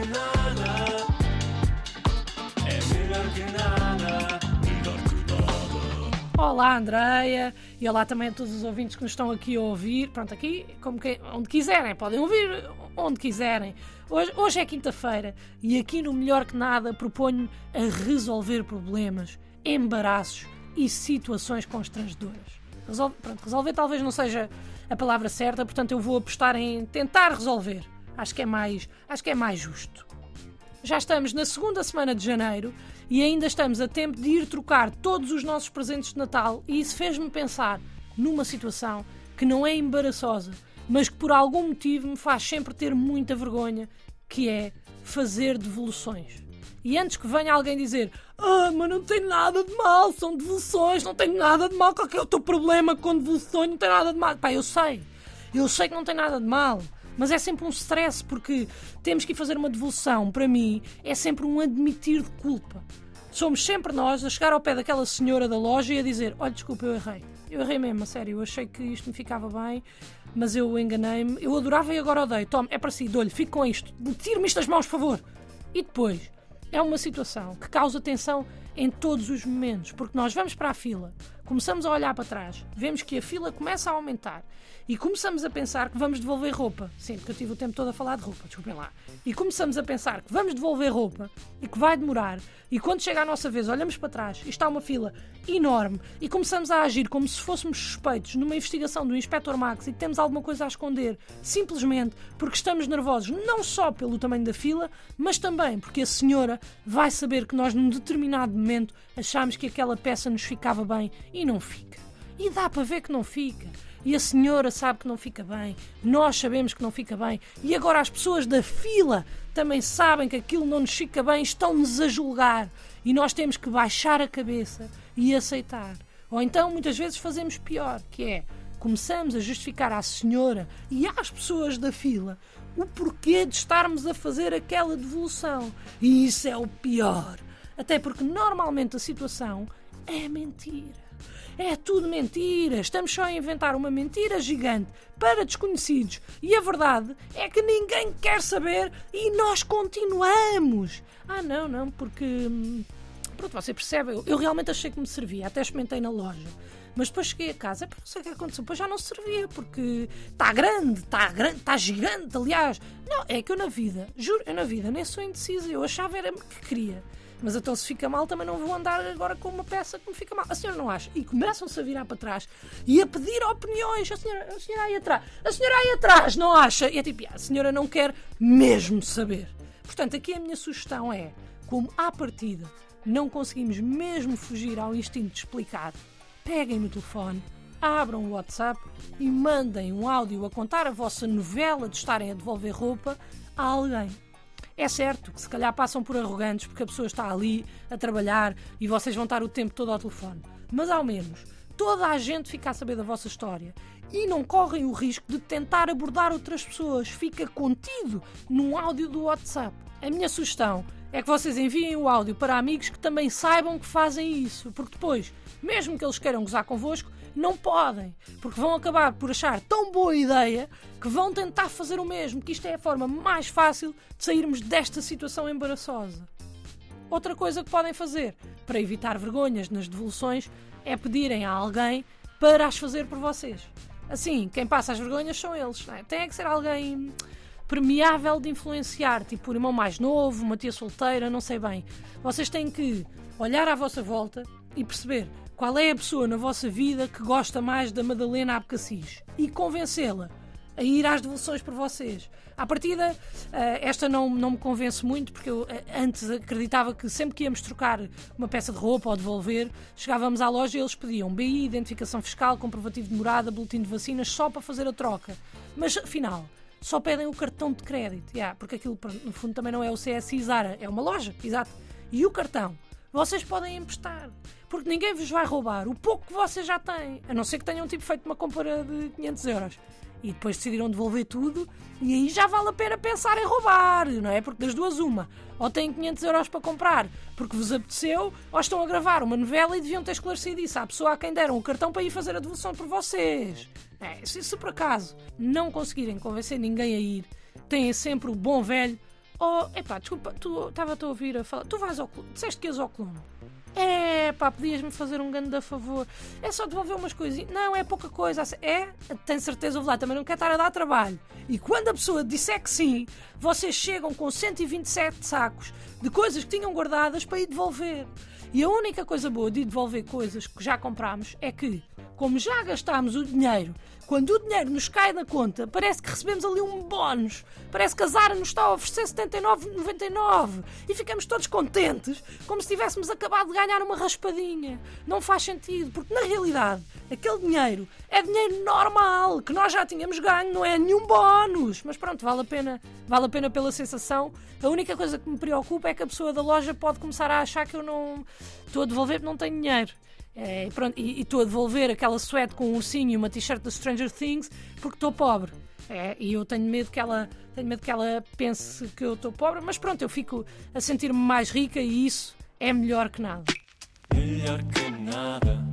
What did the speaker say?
que nada. É melhor que nada. Olá, Andreia, e olá também a todos os ouvintes que nos estão aqui a ouvir. Pronto, aqui, como que, onde quiserem, podem ouvir onde quiserem. Hoje, hoje é quinta-feira e aqui no Melhor que Nada proponho a resolver problemas, embaraços e situações constrangedoras. Resolve, pronto, resolver talvez não seja a palavra certa, portanto eu vou apostar em tentar resolver. Acho que é mais, acho que é mais justo. Já estamos na segunda semana de janeiro e ainda estamos a tempo de ir trocar todos os nossos presentes de Natal e isso fez-me pensar numa situação que não é embaraçosa, mas que por algum motivo me faz sempre ter muita vergonha, que é fazer devoluções. E antes que venha alguém dizer Ah, mas não tem nada de mal, são devoluções, não tem nada de mal, qual é o teu problema com devoluções, não tem nada de mal. Pá, eu sei, eu sei que não tem nada de mal. Mas é sempre um stress porque temos que ir fazer uma devolução. Para mim, é sempre um admitir de culpa. Somos sempre nós a chegar ao pé daquela senhora da loja e a dizer: Olha, desculpa, eu errei. Eu errei mesmo, a sério. Eu achei que isto me ficava bem, mas eu enganei-me. Eu adorava e agora odeio. Tome, é para si, dou-lhe, fique com isto. Tire-me isto das mãos, por favor. E depois, é uma situação que causa tensão em todos os momentos, porque nós vamos para a fila, começamos a olhar para trás, vemos que a fila começa a aumentar e começamos a pensar que vamos devolver roupa. Sim, porque eu tive o tempo todo a falar de roupa, desculpem lá. E começamos a pensar que vamos devolver roupa e que vai demorar. E quando chega a nossa vez, olhamos para trás e está uma fila enorme e começamos a agir como se fôssemos suspeitos numa investigação do Inspector Max e que temos alguma coisa a esconder, simplesmente porque estamos nervosos, não só pelo tamanho da fila, mas também porque a senhora vai saber que nós, num determinado momento, achamos que aquela peça nos ficava bem e não fica. E dá para ver que não fica. E a senhora sabe que não fica bem, nós sabemos que não fica bem, e agora as pessoas da fila também sabem que aquilo não nos fica bem, estão-nos a julgar. E nós temos que baixar a cabeça e aceitar. Ou então, muitas vezes, fazemos pior, que é começamos a justificar à senhora e às pessoas da fila o porquê de estarmos a fazer aquela devolução. E isso é o pior. Até porque normalmente a situação é mentira. É tudo mentira. Estamos só a inventar uma mentira gigante para desconhecidos. E a verdade é que ninguém quer saber e nós continuamos. Ah, não, não, porque. hum, Pronto, você percebe, eu, eu realmente achei que me servia, até experimentei na loja. Mas depois cheguei a casa, não sei o que aconteceu, depois já não servia, porque está grande, está grande, está gigante, aliás. Não, é que eu na vida, juro, eu na vida nem sou indecisa, eu achava era que queria. Mas então se fica mal também não vou andar agora com uma peça que me fica mal. A senhora não acha? E começam-se a virar para trás e a pedir opiniões. A senhora, a senhora aí atrás, a senhora aí atrás, não acha? E é tipo, "Ah, a senhora não quer mesmo saber. Portanto, aqui a minha sugestão é, como à partida não conseguimos mesmo fugir ao instinto de explicar, peguem no telefone, abram o WhatsApp e mandem um áudio a contar a vossa novela de estarem a devolver roupa a alguém. É certo que se calhar passam por arrogantes porque a pessoa está ali a trabalhar e vocês vão estar o tempo todo ao telefone. Mas ao menos toda a gente fica a saber da vossa história e não correm o risco de tentar abordar outras pessoas. Fica contido num áudio do WhatsApp. A minha sugestão é que vocês enviem o áudio para amigos que também saibam que fazem isso, porque depois, mesmo que eles queiram gozar convosco, não podem, porque vão acabar por achar tão boa ideia que vão tentar fazer o mesmo, que isto é a forma mais fácil de sairmos desta situação embaraçosa. Outra coisa que podem fazer para evitar vergonhas nas devoluções é pedirem a alguém para as fazer por vocês. Assim, quem passa as vergonhas são eles. Não é? Tem é que ser alguém permeável de influenciar, tipo o irmão mais novo, uma tia solteira, não sei bem. Vocês têm que olhar à vossa volta e perceber qual é a pessoa na vossa vida que gosta mais da Madalena Abcacis e convencê-la a ir às devoluções por vocês. À partida, eh, esta não, não me convence muito, porque eu eh, antes acreditava que sempre que íamos trocar uma peça de roupa ou devolver, chegávamos à loja e eles pediam BI, identificação fiscal, comprovativo de morada, boletim de vacinas, só para fazer a troca. Mas afinal, só pedem o cartão de crédito. Yeah, porque aquilo, no fundo, também não é o CSI Zara, é uma loja, exato. E o cartão, vocês podem emprestar. Porque ninguém vos vai roubar o pouco que vocês já têm. A não ser que tenham tipo, feito uma compra de 500 euros. E depois decidiram devolver tudo. E aí já vale a pena pensar em roubar, não é? Porque das duas, uma. Ou têm 500 euros para comprar porque vos apeteceu, ou estão a gravar uma novela e deviam ter esclarecido isso à pessoa a quem deram o cartão para ir fazer a devolução por vocês. É, se, se por acaso não conseguirem convencer ninguém a ir, têm sempre o bom velho Oh, epá, desculpa, tu estava-te a ouvir a falar. Tu vais ao Colombo. Disseste que ias ao Colombo. É, pá, podias-me fazer um grande favor. É só devolver umas coisinhas. Não, é pouca coisa. É, tenho certeza, ouve lá, também não quer estar a dar trabalho. E quando a pessoa disser que sim, vocês chegam com 127 sacos de coisas que tinham guardadas para ir devolver. E a única coisa boa de ir devolver coisas que já comprámos é que, como já gastámos o dinheiro, quando o dinheiro nos cai na conta, parece que recebemos ali um bónus. Parece que a Zara nos está a oferecer 79,99 e ficamos todos contentes, como se tivéssemos acabado de ganhar uma raspadinha. Não faz sentido, porque na realidade aquele dinheiro é dinheiro normal, que nós já tínhamos ganho, não é nenhum bónus. Mas pronto, vale a pena, vale a pena pela sensação. A única coisa que me preocupa é que a pessoa da loja pode começar a achar que eu não estou a devolver porque não tenho dinheiro. É, e pronto, e estou a devolver aquela suéte com um ursinho e uma t-shirt da Stranger Things porque estou pobre. É, e eu tenho medo que ela tenho medo que ela pense que eu estou pobre, mas pronto, eu fico a sentir-me mais rica e isso é melhor que nada. Melhor que nada.